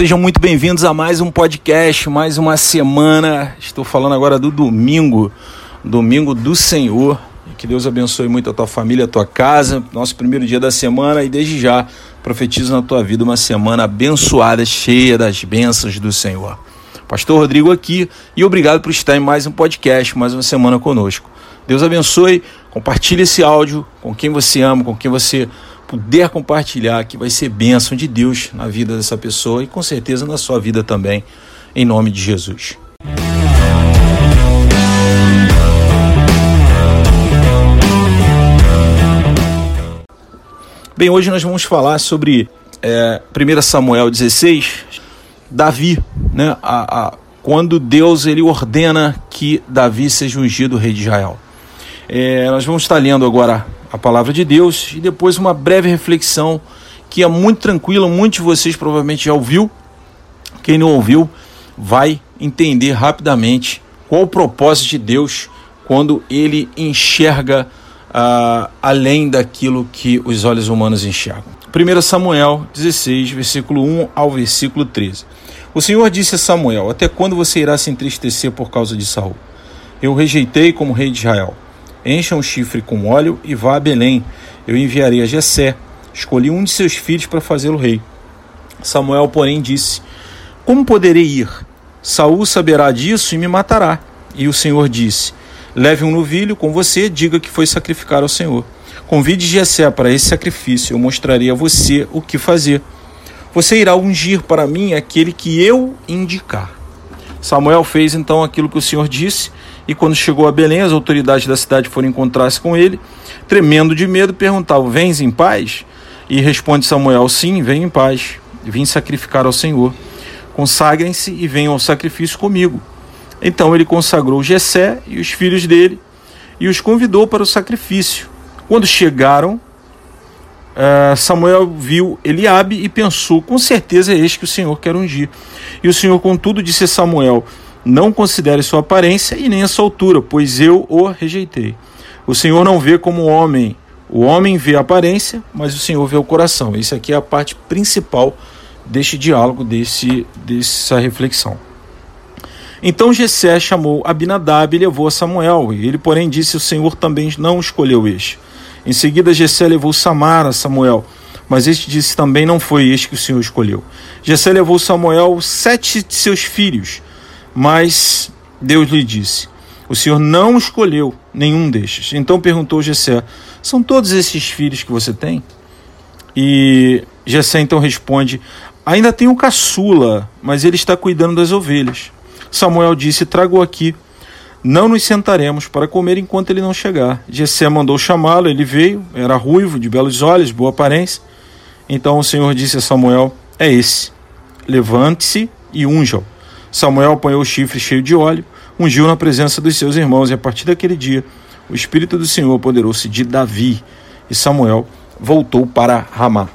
sejam muito bem-vindos a mais um podcast, mais uma semana. Estou falando agora do domingo, domingo do Senhor. Que Deus abençoe muito a tua família, a tua casa, nosso primeiro dia da semana e desde já profetizo na tua vida uma semana abençoada, cheia das bênçãos do Senhor. Pastor Rodrigo aqui e obrigado por estar em mais um podcast, mais uma semana conosco. Deus abençoe, compartilhe esse áudio com quem você ama, com quem você puder compartilhar, que vai ser bênção de Deus na vida dessa pessoa e com certeza na sua vida também, em nome de Jesus. Bem, hoje nós vamos falar sobre é, 1 Samuel 16, Davi, né? A, a, quando Deus ele ordena que Davi seja ungido rei de Israel. É, nós vamos estar lendo agora a palavra de Deus e depois uma breve reflexão que é muito tranquila, muitos de vocês provavelmente já ouviu. Quem não ouviu vai entender rapidamente qual o propósito de Deus quando ele enxerga uh, além daquilo que os olhos humanos enxergam. 1 Samuel 16, versículo 1 ao versículo 13. O Senhor disse a Samuel: Até quando você irá se entristecer por causa de Saul? Eu rejeitei como rei de Israel. Encha um chifre com óleo e vá a Belém. Eu enviarei a Jessé. Escolhi um de seus filhos para fazê-lo rei. Samuel, porém, disse: Como poderei ir? Saul saberá disso e me matará. E o Senhor disse: Leve um novilho com você, diga que foi sacrificar ao Senhor. Convide Jessé para esse sacrifício, eu mostrarei a você o que fazer. Você irá ungir para mim aquele que eu indicar. Samuel fez então aquilo que o Senhor disse e quando chegou a Belém, as autoridades da cidade foram encontrar-se com ele, tremendo de medo, perguntavam: Vens em paz? E responde Samuel: Sim, venho em paz. Vim sacrificar ao Senhor. Consagrem-se e venham ao sacrifício comigo. Então ele consagrou Jessé e os filhos dele e os convidou para o sacrifício. Quando chegaram, eh, Samuel viu Eliabe e pensou: com certeza é este que o Senhor quer ungir. E o Senhor, contudo, disse a Samuel: não considere sua aparência e nem a sua altura, pois eu o rejeitei. O Senhor não vê como homem. O homem vê a aparência, mas o Senhor vê o coração. Isso aqui é a parte principal deste diálogo, desse, dessa reflexão. Então Jessé chamou Abinadab e levou a Samuel. E ele, porém, disse: O Senhor também não escolheu este. Em seguida, Jessé levou Samar a Samuel. Mas este disse também não foi este que o Senhor escolheu. Jessé levou Samuel sete de seus filhos mas Deus lhe disse: O Senhor não escolheu nenhum destes. Então perguntou Jessé: São todos esses filhos que você tem? E Jessé então responde: Ainda tenho um caçula, mas ele está cuidando das ovelhas. Samuel disse: Trago aqui. Não nos sentaremos para comer enquanto ele não chegar. Jessé mandou chamá-lo, ele veio, era ruivo, de belos olhos, boa aparência. Então o Senhor disse a Samuel: É esse. Levante-se e unja-o. Samuel apanhou o chifre cheio de óleo, ungiu na presença dos seus irmãos, e a partir daquele dia o Espírito do Senhor apoderou-se de Davi, e Samuel voltou para Ramá.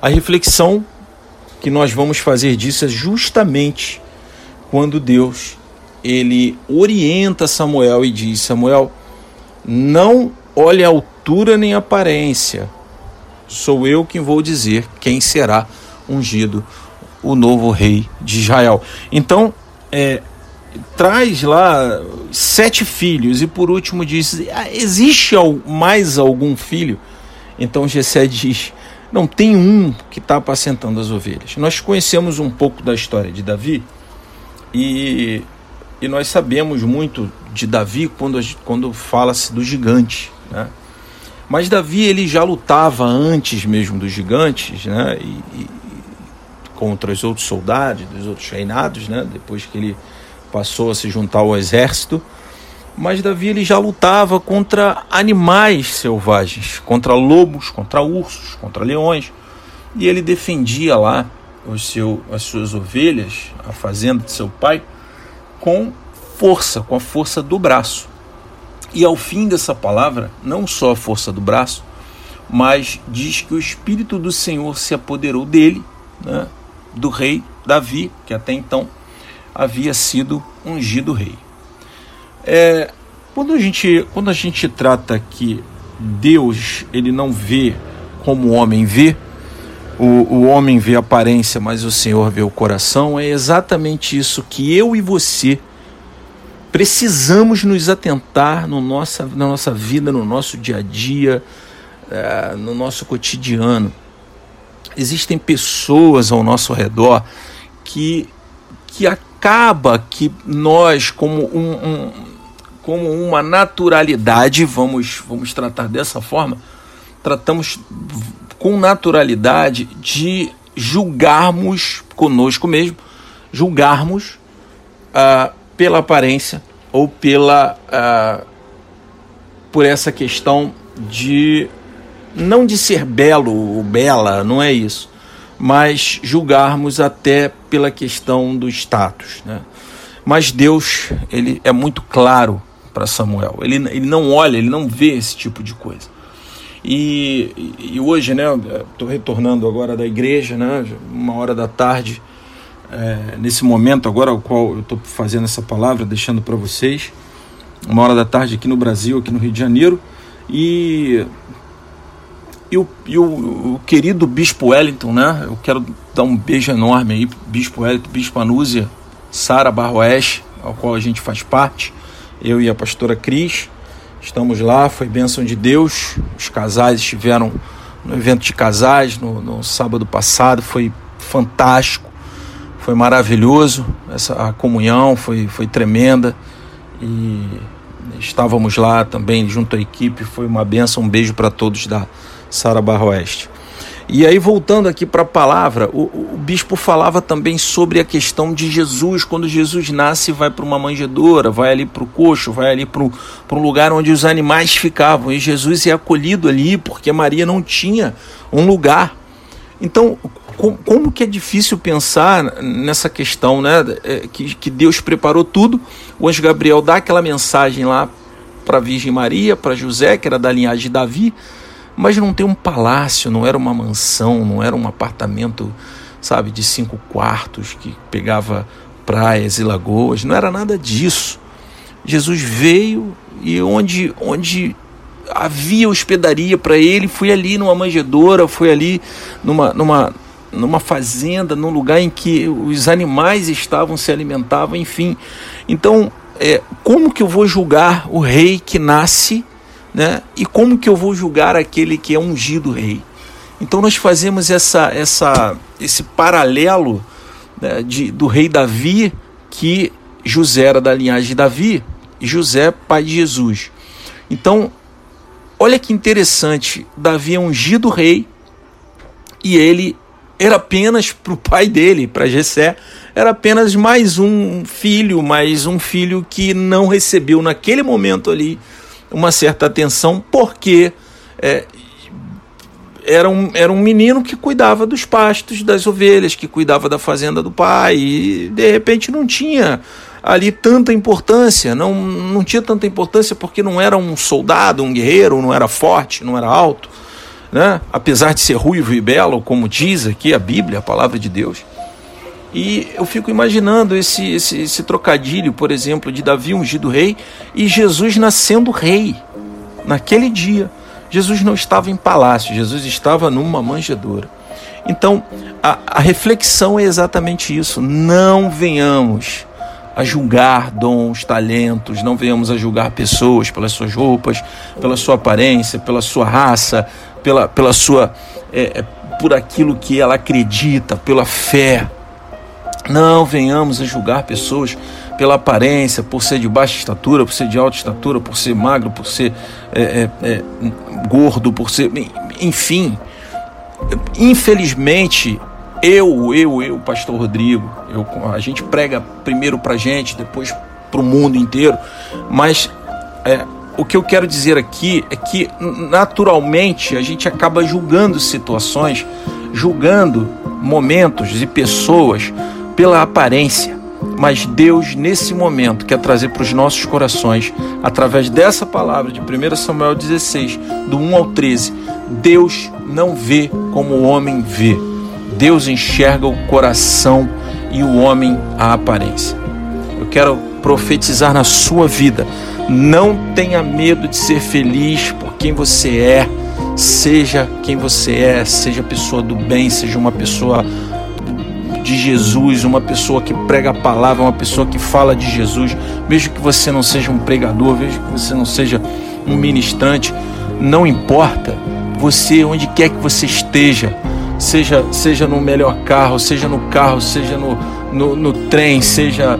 A reflexão que nós vamos fazer disso é justamente quando Deus ele orienta Samuel e diz: Samuel, não olhe a altura nem a aparência, sou eu quem vou dizer quem será ungido o novo rei de Israel. Então, é, traz lá sete filhos e por último diz: ah, existe mais algum filho? Então Jessé diz: não tem um que está apacentando as ovelhas. Nós conhecemos um pouco da história de Davi e, e nós sabemos muito de Davi quando, quando fala-se do gigante, né? Mas Davi ele já lutava antes mesmo dos gigantes, né? E, contra os outros soldados, dos outros reinados, né? depois que ele passou a se juntar ao exército. Mas Davi ele já lutava contra animais selvagens, contra lobos, contra ursos, contra leões. E ele defendia lá os seu, as suas ovelhas, a fazenda de seu pai, com força, com a força do braço. E ao fim dessa palavra, não só a força do braço, mas diz que o Espírito do Senhor se apoderou dele, né? Do rei Davi, que até então havia sido ungido rei. É, quando, a gente, quando a gente trata que Deus ele não vê como o homem vê, o, o homem vê a aparência, mas o Senhor vê o coração, é exatamente isso que eu e você precisamos nos atentar no nossa, na nossa vida, no nosso dia a dia, é, no nosso cotidiano. Existem pessoas ao nosso redor que, que acaba que nós, como, um, um, como uma naturalidade, vamos, vamos tratar dessa forma, tratamos com naturalidade de julgarmos conosco mesmo, julgarmos uh, pela aparência ou pela uh, por essa questão de não de ser belo ou bela, não é isso, mas julgarmos até pela questão do status, né? Mas Deus, ele é muito claro para Samuel. Ele, ele não olha, ele não vê esse tipo de coisa. E, e hoje, né, estou retornando agora da igreja, né, uma hora da tarde, é, nesse momento agora, o qual eu estou fazendo essa palavra, deixando para vocês, uma hora da tarde aqui no Brasil, aqui no Rio de Janeiro, e, e, o, e o, o querido Bispo Wellington, né, eu quero dar um beijo enorme aí, Bispo Wellington, Bispo Anúzia, Sara Barroeste, ao qual a gente faz parte, eu e a pastora Cris, Estamos lá, foi bênção de Deus. Os casais estiveram no evento de casais no, no sábado passado, foi fantástico, foi maravilhoso. Essa a comunhão foi, foi tremenda e estávamos lá também junto à equipe. Foi uma bênção. Um beijo para todos da Sara Barro Oeste. E aí, voltando aqui para a palavra, o, o, bispo falava também sobre a questão de Jesus. Quando Jesus nasce, vai para uma manjedoura, vai ali para o coxo, vai ali para um lugar onde os animais ficavam. E Jesus é acolhido ali porque Maria não tinha um lugar. Então, com, como que é difícil pensar nessa questão, né? É, que, que Deus preparou tudo. O anjo Gabriel dá aquela mensagem lá para a Virgem Maria, para José, que era da linhagem de Davi mas não tem um palácio, não era uma mansão, não era um apartamento, sabe, de cinco quartos que pegava praias e lagoas, não era nada disso. Jesus veio e onde, onde havia hospedaria para ele, foi ali numa manjedoura, foi ali numa, numa, numa fazenda, num lugar em que os animais estavam, se alimentavam, enfim. Então, é, como que eu vou julgar o rei que nasce né? E como que eu vou julgar aquele que é ungido rei? Então nós fazemos essa, essa, esse paralelo né, de, do rei Davi, que José era da linhagem de Davi, e José, pai de Jesus. Então, olha que interessante, Davi é ungido rei, e ele era apenas para o pai dele, para Jessé, era apenas mais um filho, mais um filho que não recebeu naquele momento ali uma certa atenção, porque é, era, um, era um menino que cuidava dos pastos das ovelhas, que cuidava da fazenda do pai, e de repente não tinha ali tanta importância, não, não tinha tanta importância porque não era um soldado, um guerreiro, não era forte, não era alto, né? apesar de ser ruivo e belo, como diz aqui a Bíblia, a palavra de Deus. E eu fico imaginando esse, esse, esse trocadilho, por exemplo, de Davi ungido rei e Jesus nascendo rei naquele dia. Jesus não estava em palácio, Jesus estava numa manjedoura. Então, a, a reflexão é exatamente isso. Não venhamos a julgar dons, talentos, não venhamos a julgar pessoas pelas suas roupas, pela sua aparência, pela sua raça, pela, pela sua. É, é por aquilo que ela acredita, pela fé. Não venhamos a julgar pessoas pela aparência, por ser de baixa estatura, por ser de alta estatura, por ser magro, por ser é, é, é, gordo, por ser. Enfim. Infelizmente, eu, eu, eu, Pastor Rodrigo, eu, a gente prega primeiro para gente, depois para o mundo inteiro, mas é, o que eu quero dizer aqui é que naturalmente a gente acaba julgando situações, julgando momentos e pessoas pela aparência. Mas Deus, nesse momento, quer trazer para os nossos corações, através dessa palavra de 1 Samuel 16, do 1 ao 13, Deus não vê como o homem vê. Deus enxerga o coração e o homem a aparência. Eu quero profetizar na sua vida. Não tenha medo de ser feliz por quem você é. Seja quem você é, seja pessoa do bem, seja uma pessoa de Jesus, uma pessoa que prega a palavra, uma pessoa que fala de Jesus, mesmo que você não seja um pregador, mesmo que você não seja um ministrante, não importa. Você, onde quer que você esteja, seja, seja no melhor carro, seja no carro, seja no, no, no trem, seja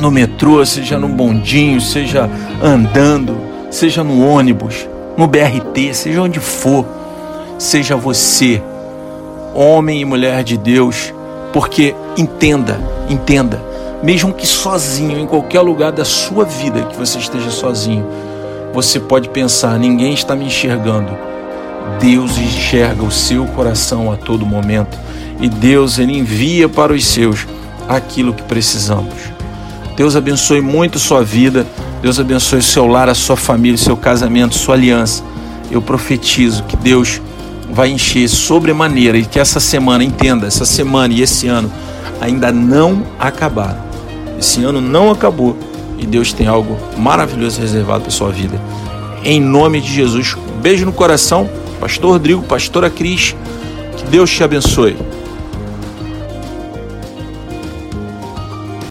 no metrô, seja no bondinho, seja andando, seja no ônibus, no BRT, seja onde for, seja você, homem e mulher de Deus, porque entenda, entenda, mesmo que sozinho, em qualquer lugar da sua vida que você esteja sozinho, você pode pensar: ninguém está me enxergando. Deus enxerga o seu coração a todo momento e Deus ele envia para os seus aquilo que precisamos. Deus abençoe muito sua vida, Deus abençoe seu lar, a sua família, seu casamento, sua aliança. Eu profetizo que Deus vai encher sobremaneira e que essa semana, entenda, essa semana e esse ano ainda não acabaram. Esse ano não acabou e Deus tem algo maravilhoso reservado para sua vida. Em nome de Jesus, beijo no coração, Pastor Rodrigo, Pastora Cris, que Deus te abençoe.